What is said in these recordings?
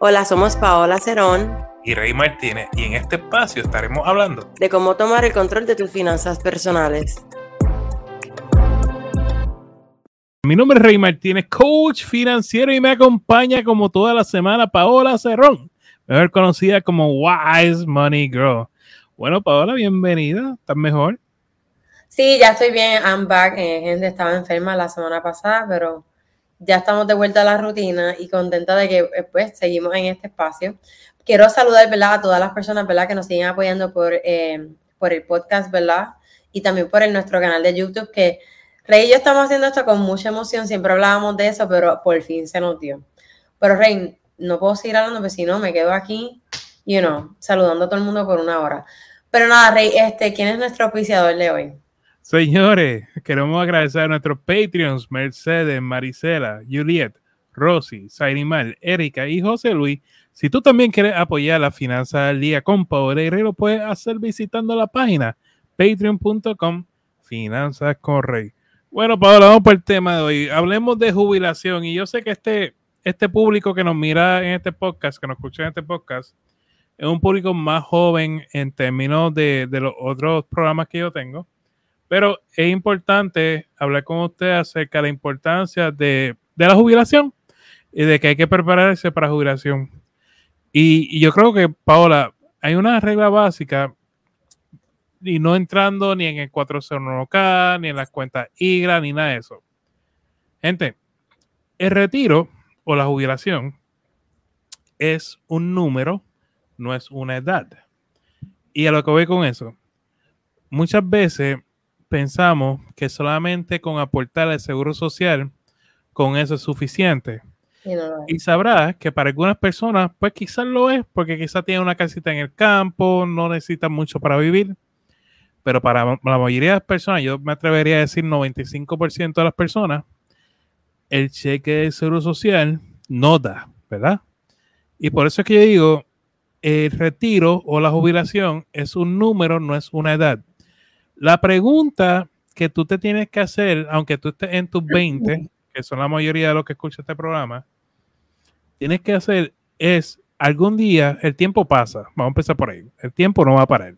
Hola, somos Paola Cerón y Rey Martínez y en este espacio estaremos hablando de cómo tomar el control de tus finanzas personales. Mi nombre es Rey Martínez, coach financiero y me acompaña como toda la semana Paola Cerrón, mejor conocida como Wise Money Girl. Bueno, Paola, bienvenida, ¿estás mejor? Sí, ya estoy bien, I'm back. Eh, gente estaba enferma la semana pasada, pero ya estamos de vuelta a la rutina y contenta de que eh, pues seguimos en este espacio. Quiero saludar, ¿verdad? A todas las personas, ¿verdad? Que nos siguen apoyando por, eh, por el podcast, ¿verdad? Y también por el, nuestro canal de YouTube, que Rey y yo estamos haciendo esto con mucha emoción, siempre hablábamos de eso, pero por fin se nos dio. Pero Rey, no puedo seguir hablando, porque si no, me quedo aquí, you know, saludando a todo el mundo por una hora. Pero nada, Rey, este, ¿quién es nuestro auspiciador de hoy? Señores, queremos agradecer a nuestros Patreons, Mercedes, Marisela, Juliet, Rosy, Sairimar, Erika y José Luis. Si tú también quieres apoyar la finanza al día con Power Rey, lo puedes hacer visitando la página patreon.com Finanzas con Rey. Bueno, Paola, vamos por el tema de hoy. Hablemos de jubilación. Y yo sé que este, este público que nos mira en este podcast, que nos escucha en este podcast, es un público más joven en términos de, de los otros programas que yo tengo pero es importante hablar con usted acerca de la importancia de, la jubilación y de que hay que prepararse para jubilación. Y, yo creo que, Paola, hay una regla básica y no entrando ni en el 401k, ni en las cuentas IGRA, ni nada de eso. Gente, el retiro o la jubilación es un número, no es una edad. Y a lo que voy con eso, muchas veces pensamos que solamente con aportar el seguro social, con eso es suficiente. Y sabrás que para algunas personas, pues quizás lo es, porque quizás tienen una casita en el campo, no necesitan mucho para vivir. Pero para la mayoría de las personas, yo me atrevería a decir 95% de las personas, el cheque de seguro social no da, ¿verdad? Y por eso es que yo digo, el retiro o la jubilación es un número, no es una edad. La pregunta que tú te tienes que hacer, aunque tú estés en tus 20, que son la mayoría de los que escuchan este programa, tienes que hacer es, algún día, el tiempo pasa, vamos a empezar por ahí, el tiempo no va a parar.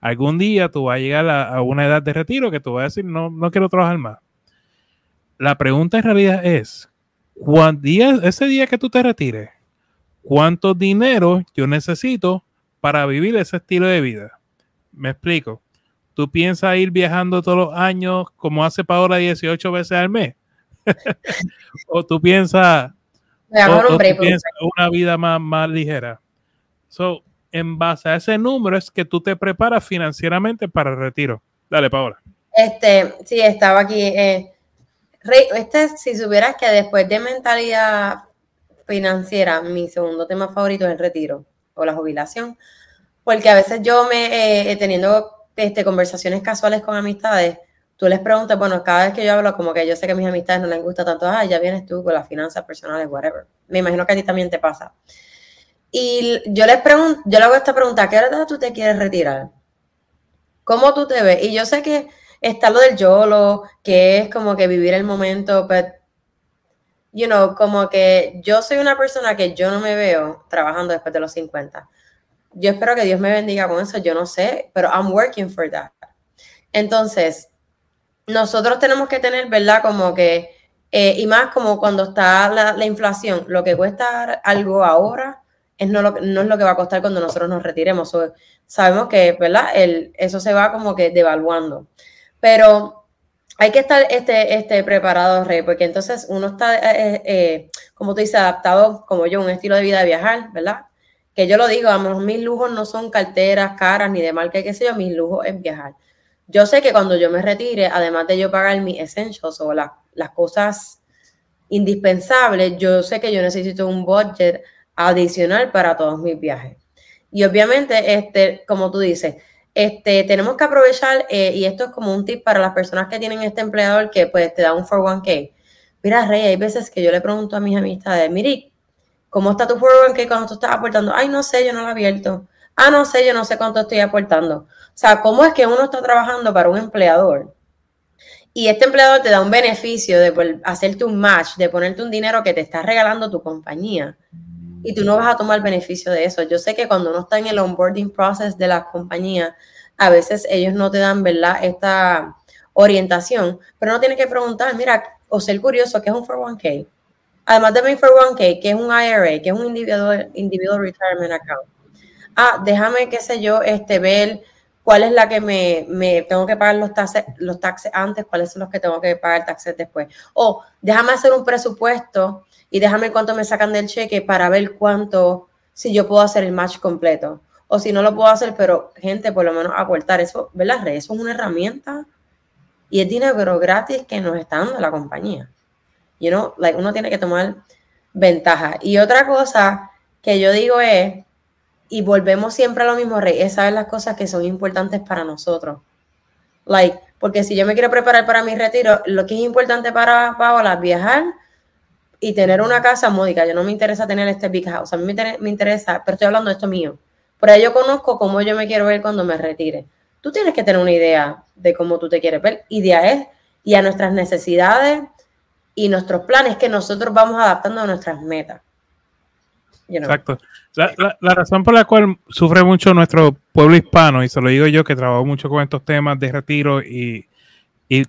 Algún día tú vas a llegar a, una edad de retiro que tú vas a decir, no, no quiero trabajar más. La pregunta en realidad es, día, ese día que tú te retires, ¿cuánto dinero yo necesito para vivir ese estilo de vida? Me explico ¿Tú piensas ir viajando todos los años como hace Paola 18 veces al mes? ¿O tú piensas, una vida más, más ligera? So, en base a ese número es que tú te preparas financieramente para el retiro. Dale, Paola. Este, sí, estaba aquí. Eh, este, si supieras que después de mentalidad financiera, mi segundo tema favorito es el retiro o la jubilación, porque a veces yo me, eh, teniendo este, conversaciones casuales con amistades, tú les preguntas, bueno, cada vez que yo hablo, como que yo sé que a mis amistades no les gusta tanto, ah, ya vienes tú con las finanzas personales, whatever. Me imagino que a ti también te pasa. Y yo les pregunto, yo le hago esta pregunta, ¿qué edad tú te quieres retirar? ¿Cómo tú te ves? Y yo sé que está lo del YOLO, que es como que vivir el momento, pero, you know, como que yo soy una persona que yo no me veo trabajando después de los 50 yo espero que Dios me bendiga con eso, yo no sé, pero I'm working for that. Entonces, nosotros tenemos que tener, ¿verdad? Como que, eh, y más como cuando está la, inflación, lo que cuesta algo ahora es no, es lo que va a costar cuando nosotros nos retiremos. sabemos que, ¿verdad? Eso se va como que devaluando. Pero hay que estar este, este preparado, Rey, porque entonces uno está, eh, eh, como tú dices, adaptado, como yo, un estilo de vida de viajar, ¿verdad? Que yo lo digo, a mis lujos no son carteras caras ni de marca, qué sé yo, mis lujos es viajar. Yo sé que cuando yo me retire, además de yo pagar mis essentials o las cosas indispensables, yo sé que yo necesito un budget adicional para todos mis viajes. Y obviamente, este, como tú dices, este, tenemos que aprovechar, eh, y esto es como un tip para las personas que tienen este empleador que pues te da un 401k. Mira, Rey, hay veces que yo le pregunto a mis amistades, mire, ¿Cómo está tu 401k cuando tú estás aportando? Ay, no sé, yo no lo he abierto. Ah, no sé, yo no sé cuánto estoy aportando. O sea, ¿cómo es que uno está trabajando para un empleador? Y este empleador te da un beneficio de hacerte un match, de ponerte un dinero que te está regalando tu compañía. y tú no vas a tomar beneficio de eso. Yo sé que cuando uno está en el onboarding process de la compañía, a veces ellos no te dan, ¿verdad? Esta orientación, pero no tienes que preguntar, mira, o ser curioso, ¿qué es un 401k? Además de mi 401k, ¿qué es un IRA? ¿Qué es un individual, individual retirement account? Ah, déjame, qué sé yo, este, ver cuál es la que me, me tengo que pagar los taxes, los taxes antes, cuáles son los que tengo que pagar taxes después. O déjame hacer un presupuesto y déjame cuánto me sacan del cheque para ver cuánto, si yo puedo hacer el match completo. O si no lo puedo hacer, pero gente, por lo menos acortar eso, ¿verdad? Eso es una herramienta y es dinero gratis que nos está dando la compañía. You uno tiene que tomar ventaja. Y otra cosa que yo digo es, y volvemos siempre a lo mismo, Rey, es saber las cosas que son importantes para nosotros. Like, porque si yo me quiero preparar para mi retiro, lo que es importante para Paola es viajar y tener una casa módica. Yo no me interesa tener este big house. A mí me, interesa, pero estoy hablando de esto mío. Por ahí yo conozco cómo yo me quiero ver cuando me retire. Tú tienes que tener una idea de cómo tú te quieres ver. Idea es, y a nuestras necesidades y nuestros planes que nosotros vamos adaptando a nuestras metas. Exacto. La, razón por la cual sufre mucho nuestro pueblo hispano, y se lo digo yo que trabajo mucho con estos temas de retiro y,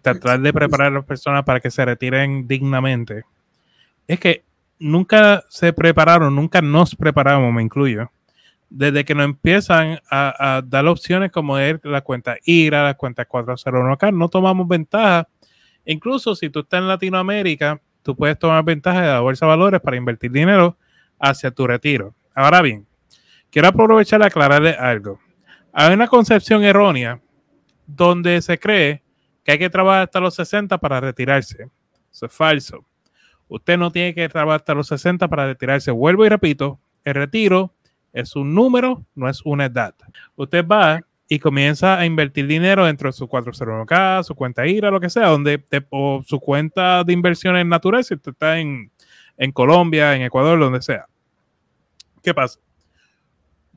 tratar de preparar a las personas para que se retiren dignamente, es que nunca se prepararon, nunca nos preparamos, me incluyo, desde que nos empiezan a, dar opciones como es la cuenta IRA, la cuenta 401 acá, no tomamos ventaja. Incluso si tú estás en Latinoamérica, tú puedes tomar ventaja de la bolsa de valores para invertir dinero hacia tu retiro. Ahora bien, quiero aprovechar y aclararle algo. Hay una concepción errónea donde se cree que hay que trabajar hasta los 60 para retirarse. Eso es falso. Usted no tiene que trabajar hasta los 60 para retirarse. Vuelvo y repito, el retiro es un número, no es una edad. Usted va y comienza a invertir dinero dentro de su 401k, su cuenta IRA, lo que sea, donde o su cuenta de inversiones naturales, si usted está en, en Colombia, en Ecuador, donde sea. ¿Qué pasa?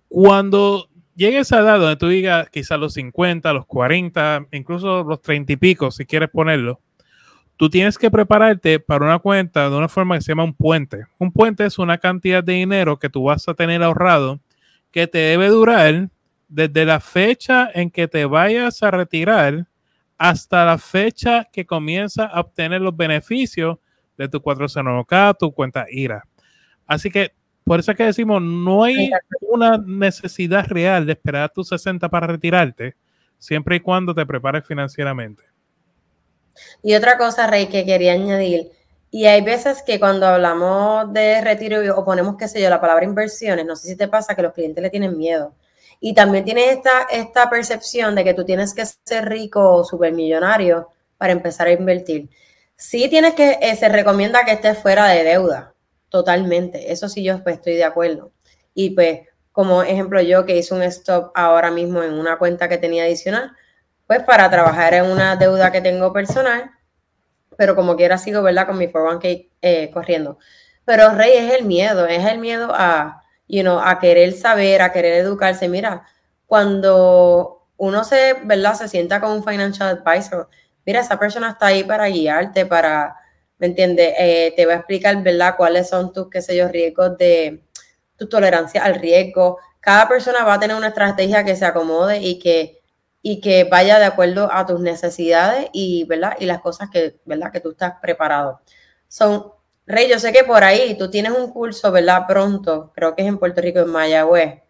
Cuando llegue esa edad donde tú digas quizás los 50, los 40, incluso los 30 y pico, si quieres ponerlo, tú tienes que prepararte para una cuenta de una forma que se llama un puente. Un puente es una cantidad de dinero que tú vas a tener ahorrado que te debe durar desde la fecha en que te vayas a retirar hasta la fecha que comienza a obtener los beneficios de tu 401k, tu cuenta IRA. Así que por eso es que decimos, no hay una necesidad real de esperar a tus 60 para retirarte, siempre y cuando te prepares financieramente. Y otra cosa, Rey, que quería añadir, y hay veces que cuando hablamos de retiro o ponemos, qué sé yo, la palabra inversiones, no sé si te pasa que los clientes le tienen miedo. Y también tienes esta, esta percepción de que tú tienes que ser rico o supermillonario para empezar a invertir. Sí tienes que, eh, se recomienda que estés fuera de deuda, Totalmente, eso sí yo pues, estoy de acuerdo. Y pues, como ejemplo yo que hice un stop ahora mismo en una cuenta que tenía adicional, pues para trabajar en una deuda que tengo personal, pero como quiera sigo, ¿verdad? Con mi 401k eh, corriendo. Pero Rey es el miedo, es el miedo a, you know, a querer saber, a querer educarse. Mira, cuando uno se, ¿verdad? Se sienta con un financial advisor, mira, esa persona está ahí para guiarte, para ¿me entiendes? Eh, te va a explicar, ¿verdad?, cuáles son tus, qué sé yo, riesgos de tu tolerancia al riesgo. Cada persona va a tener una estrategia que se acomode y que, y que vaya de acuerdo a tus necesidades y, ¿verdad? Y las cosas que, ¿verdad?, que tú estás preparado. Son, Rey, yo sé que por ahí tú tienes un curso, ¿verdad? Pronto, creo que es en Puerto Rico, en Mayagüez,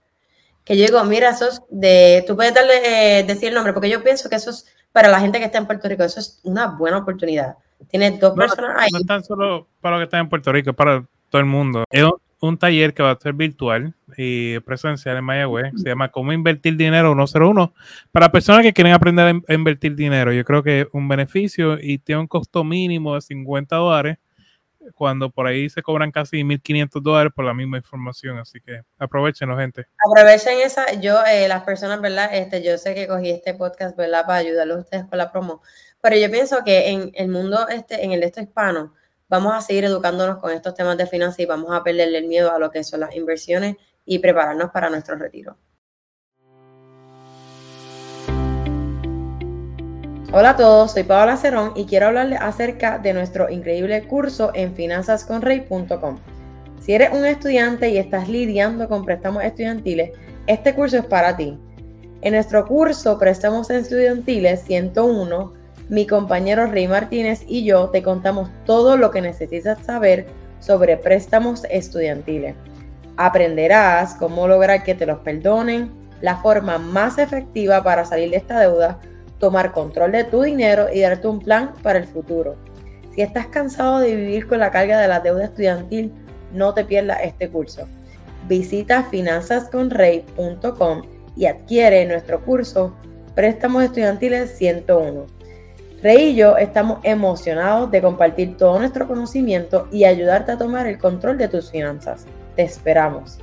que yo digo, mira, eso es de, tú puedes darle, eh, decir el nombre, porque yo pienso que eso es, para la gente que está en Puerto Rico, eso es una buena oportunidad Tienes dos personas ahí. No tan solo para los que están en Puerto Rico, es para todo el mundo. Es un taller que va a ser virtual y presencial en Mayagüez. Se llama Cómo invertir dinero 101 para personas que quieren aprender a invertir dinero. Yo creo que es un beneficio y tiene un costo mínimo de 50 dólares cuando por ahí se cobran casi 1.500 dólares por la misma información. Así que aprovechenlo, gente. Aprovechen esa. Yo, eh, las personas, ¿verdad? Este, yo sé que cogí este podcast, ¿verdad? Para ayudarlos a ustedes con la promo. Pero yo pienso que en el mundo, este, en el esto hispano, vamos a seguir educándonos con estos temas de finanzas y vamos a perderle el miedo a lo que son las inversiones y prepararnos para nuestro retiro. Hola a todos, soy Paola Cerón y quiero hablarles acerca de nuestro increíble curso en finanzasconrey.com. Si eres un estudiante y estás lidiando con préstamos estudiantiles, este curso es para ti. En nuestro curso Préstamos Estudiantiles 101, mi compañero Rey Martínez y yo te contamos todo lo que necesitas saber sobre préstamos estudiantiles. Aprenderás cómo lograr que te los perdonen, la forma más efectiva para salir de esta deuda, tomar control de tu dinero y darte un plan para el futuro. Si estás cansado de vivir con la carga de la deuda estudiantil, no te pierdas este curso. Visita finanzasconrey.com y adquiere nuestro curso Préstamos Estudiantiles 101. Rey y yo estamos emocionados de compartir todo nuestro conocimiento y ayudarte a tomar el control de tus finanzas. Te esperamos.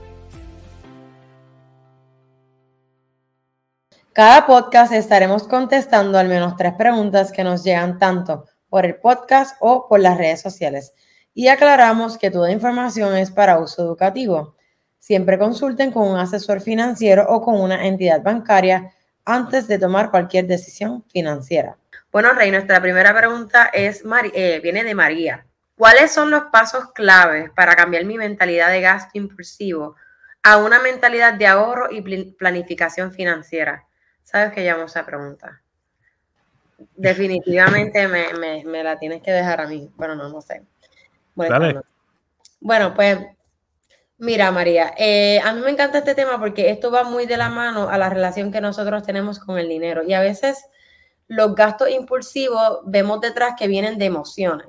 Cada podcast estaremos contestando al menos tres preguntas que nos llegan tanto por el podcast o por las redes sociales. Y aclaramos que toda información es para uso educativo. Siempre consulten con un asesor financiero o con una entidad bancaria antes de tomar cualquier decisión financiera. Bueno, Rey, nuestra primera pregunta es, eh, viene de María. ¿Cuáles son los pasos claves para cambiar mi mentalidad de gasto impulsivo a una mentalidad de ahorro y planificación financiera? Sabes que llamo esa pregunta. Definitivamente me, la tienes que dejar a mí, pero no, no sé. Bueno, bueno pues mira María, eh, a mí me encanta este tema porque esto va muy de la mano a la relación que nosotros tenemos con el dinero y a veces los gastos impulsivos vemos detrás que vienen de emociones.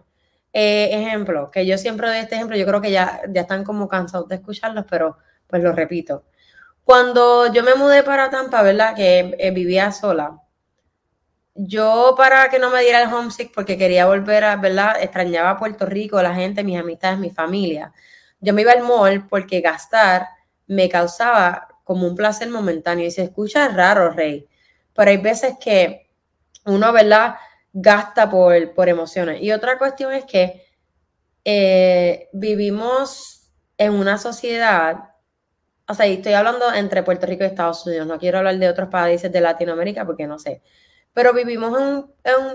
Eh, ejemplo, que yo siempre doy este ejemplo, yo creo que ya, ya están como cansados de escucharlos, pero pues lo repito. Cuando yo me mudé para Tampa, ¿verdad? Que eh, vivía sola. Yo para que no me diera el homesick, porque quería volver a, ¿verdad? Extrañaba a Puerto Rico, la gente, mis amistades, mi familia. Yo me iba al mall porque gastar me causaba como un placer momentáneo. Y se escucha raro, Rey. Pero hay veces que uno, ¿verdad? Gasta por, por emociones. Y otra cuestión es que eh, vivimos en una sociedad o sea, estoy hablando entre Puerto Rico y Estados Unidos, no quiero hablar de otros países de Latinoamérica porque no sé, pero vivimos en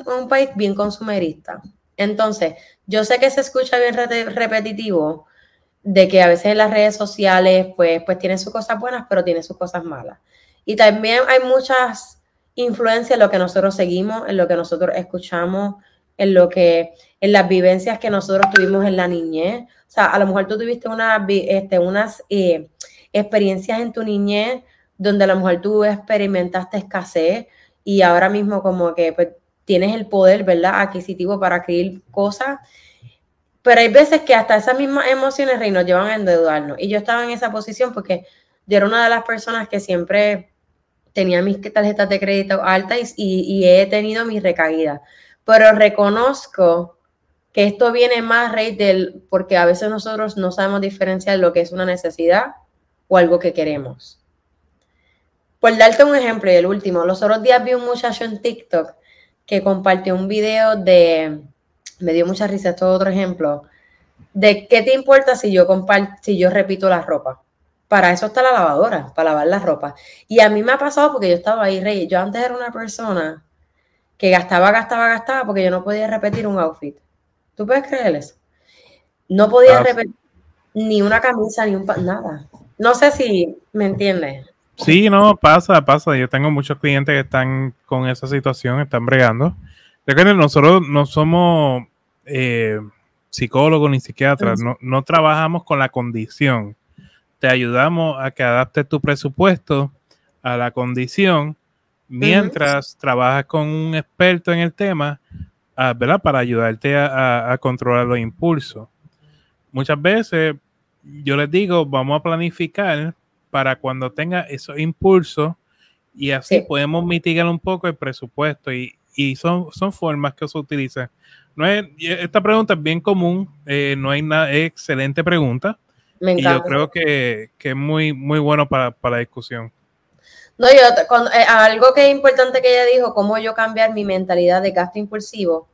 un, país bien consumerista. Entonces, yo sé que se escucha bien repetitivo de que a veces en las redes sociales pues, pues tiene sus cosas buenas, pero tiene sus cosas malas. Y también hay muchas influencias en lo que nosotros seguimos, en lo que nosotros escuchamos, en lo que, en las vivencias que nosotros tuvimos en la niñez. O sea, a lo mejor tú tuviste una, este, unas eh, experiencias en tu niñez donde a lo mejor tú experimentaste escasez y ahora mismo como que pues, tienes el poder, ¿verdad? Adquisitivo para adquirir cosas. Pero hay veces que hasta esas mismas emociones, Rey, nos llevan a endeudarnos. Y yo estaba en esa posición porque yo era una de las personas que siempre tenía mis tarjetas de crédito altas y, he tenido mis recaídas. Pero reconozco que esto viene más, Rey, del, porque a veces nosotros no sabemos diferenciar lo que es una necesidad o algo que queremos. Por darte un ejemplo, y el último, los otros días vi un muchacho en TikTok que compartió un video de, me dio mucha risa, esto es otro ejemplo, de qué te importa si yo comparto, si yo repito la ropa. Para eso está la lavadora, para lavar la ropa. Y a mí me ha pasado porque yo estaba ahí, Rey. Yo antes era una persona que gastaba, gastaba, gastaba porque yo no podía repetir un outfit. ¿Tú puedes creer eso? No podía repetir ni una camisa, ni un nada. No sé si me entiendes. Sí, no, pasa, pasa. Yo tengo muchos clientes que están con esa situación, están bregando. Nosotros no somos eh, psicólogos ni psiquiatras, no, no trabajamos con la condición. Te ayudamos a que adaptes tu presupuesto a la condición mientras trabajas con un experto en el tema, ah, ¿verdad? Para ayudarte a, a controlar los impulsos. Muchas veces yo les digo, vamos a planificar para cuando tenga esos impulsos y así podemos mitigar un poco el presupuesto y, son, son formas que se utilizan. No es, esta pregunta es bien común, eh, no hay nada, es excelente pregunta. Y yo creo que, es muy, muy bueno para, la discusión. No, yo, eh, algo que es importante que ella dijo, cómo yo cambiar mi mentalidad de gasto impulsivo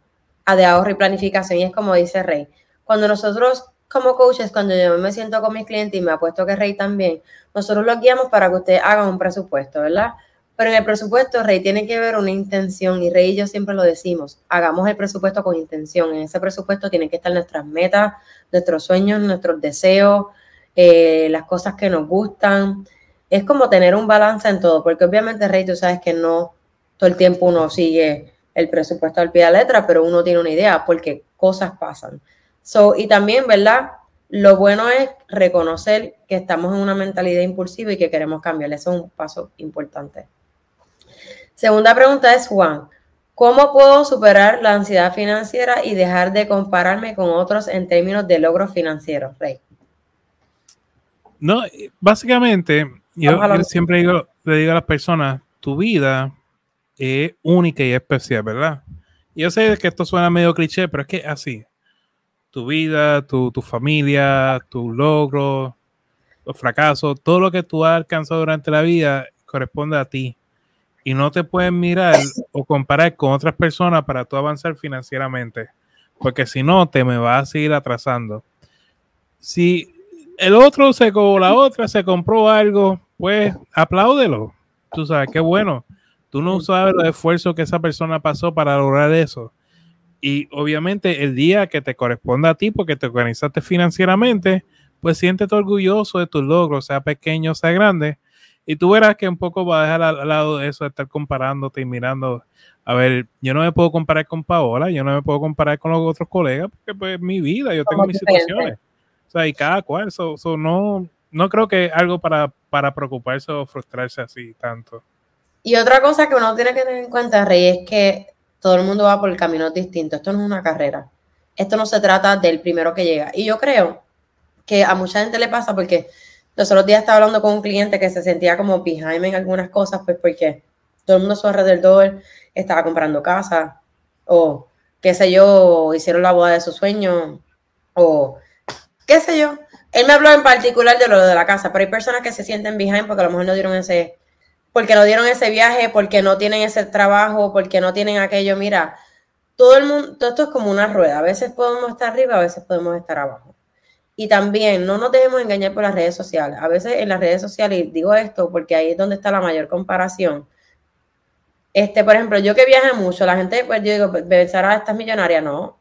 a de ahorro y planificación, y es como dice Rey, cuando nosotros como coaches, cuando yo me siento con mis clientes y me apuesto que Rey también, nosotros los guiamos para que ustedes hagan un presupuesto, ¿verdad? Pero en el presupuesto, Rey, tiene que ver una intención y Rey y yo siempre lo decimos, hagamos el presupuesto con intención. En ese presupuesto tienen que estar nuestras metas, nuestros sueños, nuestros deseos, eh, las cosas que nos gustan. Es como tener un balance en todo, porque obviamente, Rey, tú sabes que no todo el tiempo uno sigue el presupuesto al pie de la letra, pero uno tiene una idea porque cosas pasan. So, y también, ¿verdad? Lo bueno es reconocer que estamos en una mentalidad impulsiva y que queremos cambiar. Eso es un paso importante. Segunda pregunta es, Juan, ¿cómo puedo superar la ansiedad financiera y dejar de compararme con otros en términos de logros financieros, Rey? No, básicamente, yo, siempre digo, le digo a las personas, tu vida es única y especial, ¿verdad? yo sé que esto suena medio cliché, pero es que así. Tu vida, tu, tu familia, tu logro, los fracasos, todo lo que tú has alcanzado durante la vida corresponde a ti y no te pueden mirar o comparar con otras personas para tú avanzar financieramente, porque si no, te me vas a seguir atrasando. Si el otro se o la otra se compró algo, pues apláudelo. Tú sabes, qué bueno. Tú no sabes los esfuerzos que esa persona pasó para lograr eso. Y obviamente el día que te corresponda a ti, porque te organizaste financieramente, pues siéntete orgulloso de tus logros, sea pequeño, sea grande, y tú verás que un poco va a dejar al, lado de eso de estar comparándote y mirando. A ver, yo no me puedo comparar con Paola, yo no me puedo comparar con los otros colegas, porque pues mi vida, yo tengo mis situaciones. O sea, y cada cual, eso no, no creo que algo para, para preocuparse o frustrarse así tanto. Y otra cosa que uno tiene que tener en cuenta, Rey, es que todo el mundo va por caminos distintos. Esto no es una carrera. Esto no se trata del primero que llega. Y yo creo que a mucha gente le pasa porque los otros días estaba hablando con un cliente que se sentía como behind en algunas cosas, pues porque todo el mundo a su alrededor estaba comprando casa, o qué sé yo, hicieron la boda de su sueño, o qué sé yo. Él me habló en particular de lo de la casa, pero hay personas que se sienten behind porque a lo mejor no dieron ese, porque no dieron ese viaje, porque no tienen ese trabajo, porque no tienen aquello. Mira, todo el mundo, todo esto es como una rueda. A veces podemos estar arriba, a veces podemos estar abajo. Y también no nos dejemos engañar por las redes sociales. A veces en las redes sociales, digo esto porque ahí es donde está la mayor comparación. Este, por ejemplo, yo que viaje mucho, la gente, pues yo digo, Sara, estás millonaria. No,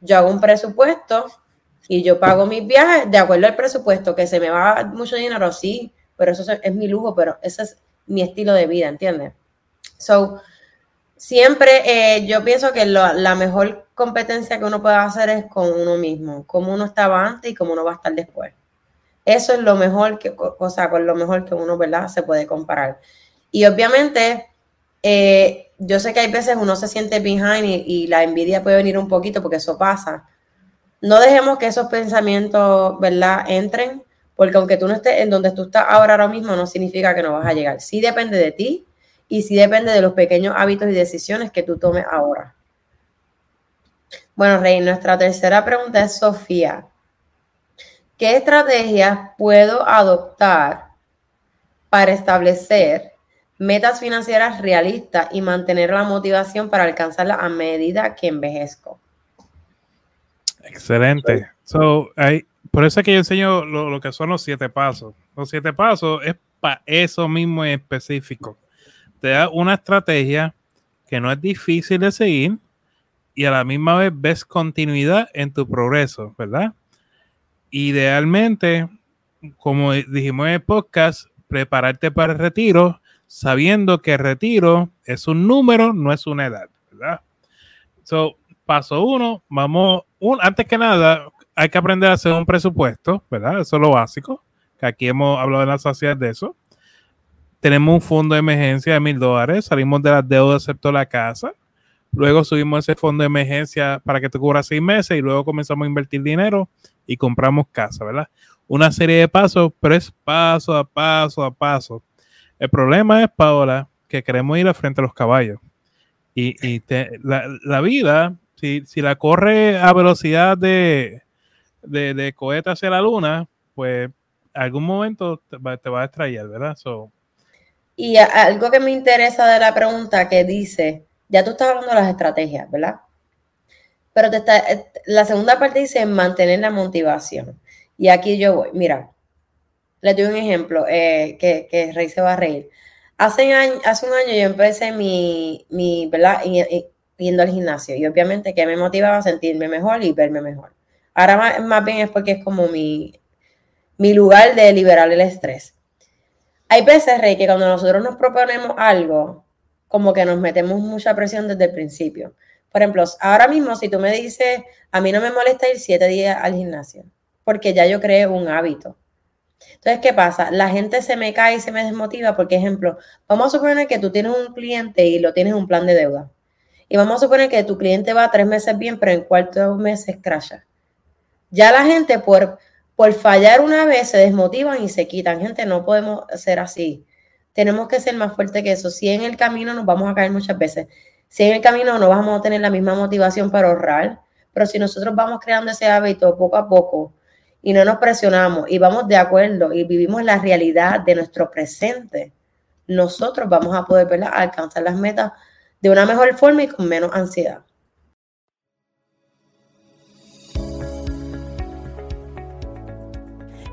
yo hago un presupuesto y yo pago mis viajes de acuerdo al presupuesto, que se me va mucho dinero, sí, pero eso es mi lujo, pero ese es mi estilo de vida, ¿entiendes? So, siempre eh, yo pienso que la mejor competencia que uno puede hacer es con uno mismo, cómo uno estaba antes y cómo uno va a estar después. Eso es lo mejor que, o sea, con lo mejor que uno, ¿verdad? Se puede comparar. Y obviamente, eh, yo sé que hay veces uno se siente behind y, y, la envidia puede venir un poquito porque eso pasa. No dejemos que esos pensamientos, ¿verdad? Entren, porque aunque tú no estés en donde tú estás ahora, mismo, no significa que no vas a llegar. Sí depende de ti, y sí depende de los pequeños hábitos y decisiones que tú tomes ahora. Bueno, Rey, nuestra tercera pregunta es Sofía. ¿Qué estrategias puedo adoptar para establecer metas financieras realistas y mantener la motivación para alcanzarlas a medida que envejezco? Excelente. So, por eso es que yo enseño lo, que son los siete pasos. Los siete pasos es para eso mismo en específico te da una estrategia que no es difícil de seguir y a la misma vez ves continuidad en tu progreso, ¿verdad? Idealmente, como dijimos en el podcast, prepararte para el retiro sabiendo que el retiro es un número, no es una edad, ¿verdad? So, paso uno, vamos, un, antes que nada, hay que aprender a hacer un presupuesto, ¿verdad? Eso es lo básico, aquí hemos hablado en la sociedad de eso tenemos un fondo de emergencia de mil dólares, salimos de las deudas excepto la casa, luego subimos ese fondo de emergencia para que te cubra seis meses y luego comenzamos a invertir dinero y compramos casa, ¿verdad? Una serie de pasos, pero es paso a paso a paso. El problema es, Paola, que queremos ir a frente a los caballos. Y, la, vida, si, la corre a velocidad de, de, cohete hacia la luna, pues algún momento te va, te a extraer, ¿verdad? So, y algo que me interesa de la pregunta que dice, ya tú estás hablando de las estrategias, ¿verdad? Pero te está, eh, la segunda parte dice mantener la motivación. Y aquí yo voy, mira, les doy un ejemplo eh, que, que Rey se va a reír. Hace, hace un año yo empecé mi, mi ¿verdad? yendo al gimnasio y obviamente que me motivaba a sentirme mejor y verme mejor. Ahora más, bien es porque es como mi, mi lugar de liberar el estrés. Hay veces, Rey, que cuando nosotros nos proponemos algo, como que nos metemos mucha presión desde el principio. Por ejemplo, ahora mismo si tú me dices, a mí no me molesta ir siete días al gimnasio, porque ya yo creé un hábito. Entonces, ¿qué pasa? La gente se me cae y se me desmotiva porque, ejemplo, vamos a suponer que tú tienes un cliente y lo tienes un plan de deuda. Y vamos a suponer que tu cliente va tres meses bien, pero en cuarto meses crasha. Ya la gente por, por fallar una vez se desmotivan y se quitan. Gente, no podemos ser así. Tenemos que ser más fuertes que eso. Si en el camino nos vamos a caer muchas veces, si en el camino no vamos a tener la misma motivación para ahorrar, pero si nosotros vamos creando ese hábito poco a poco y no nos presionamos y vamos de acuerdo y vivimos la realidad de nuestro presente, nosotros vamos a poder alcanzar las metas de una mejor forma y con menos ansiedad.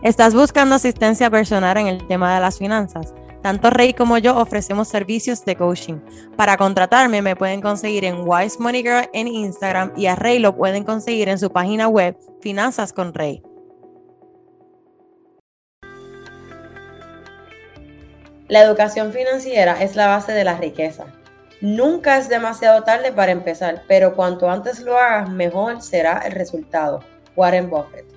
¿Estás buscando asistencia personal en el tema de las finanzas? Tanto Rey como yo ofrecemos servicios de coaching. Para contratarme me pueden conseguir en Wise Money Girl en Instagram y a Rey lo pueden conseguir en su página web Finanzas con Rey. La educación financiera es la base de la riqueza. Nunca es demasiado tarde para empezar, pero cuanto antes lo hagas, mejor será el resultado. Warren Buffett.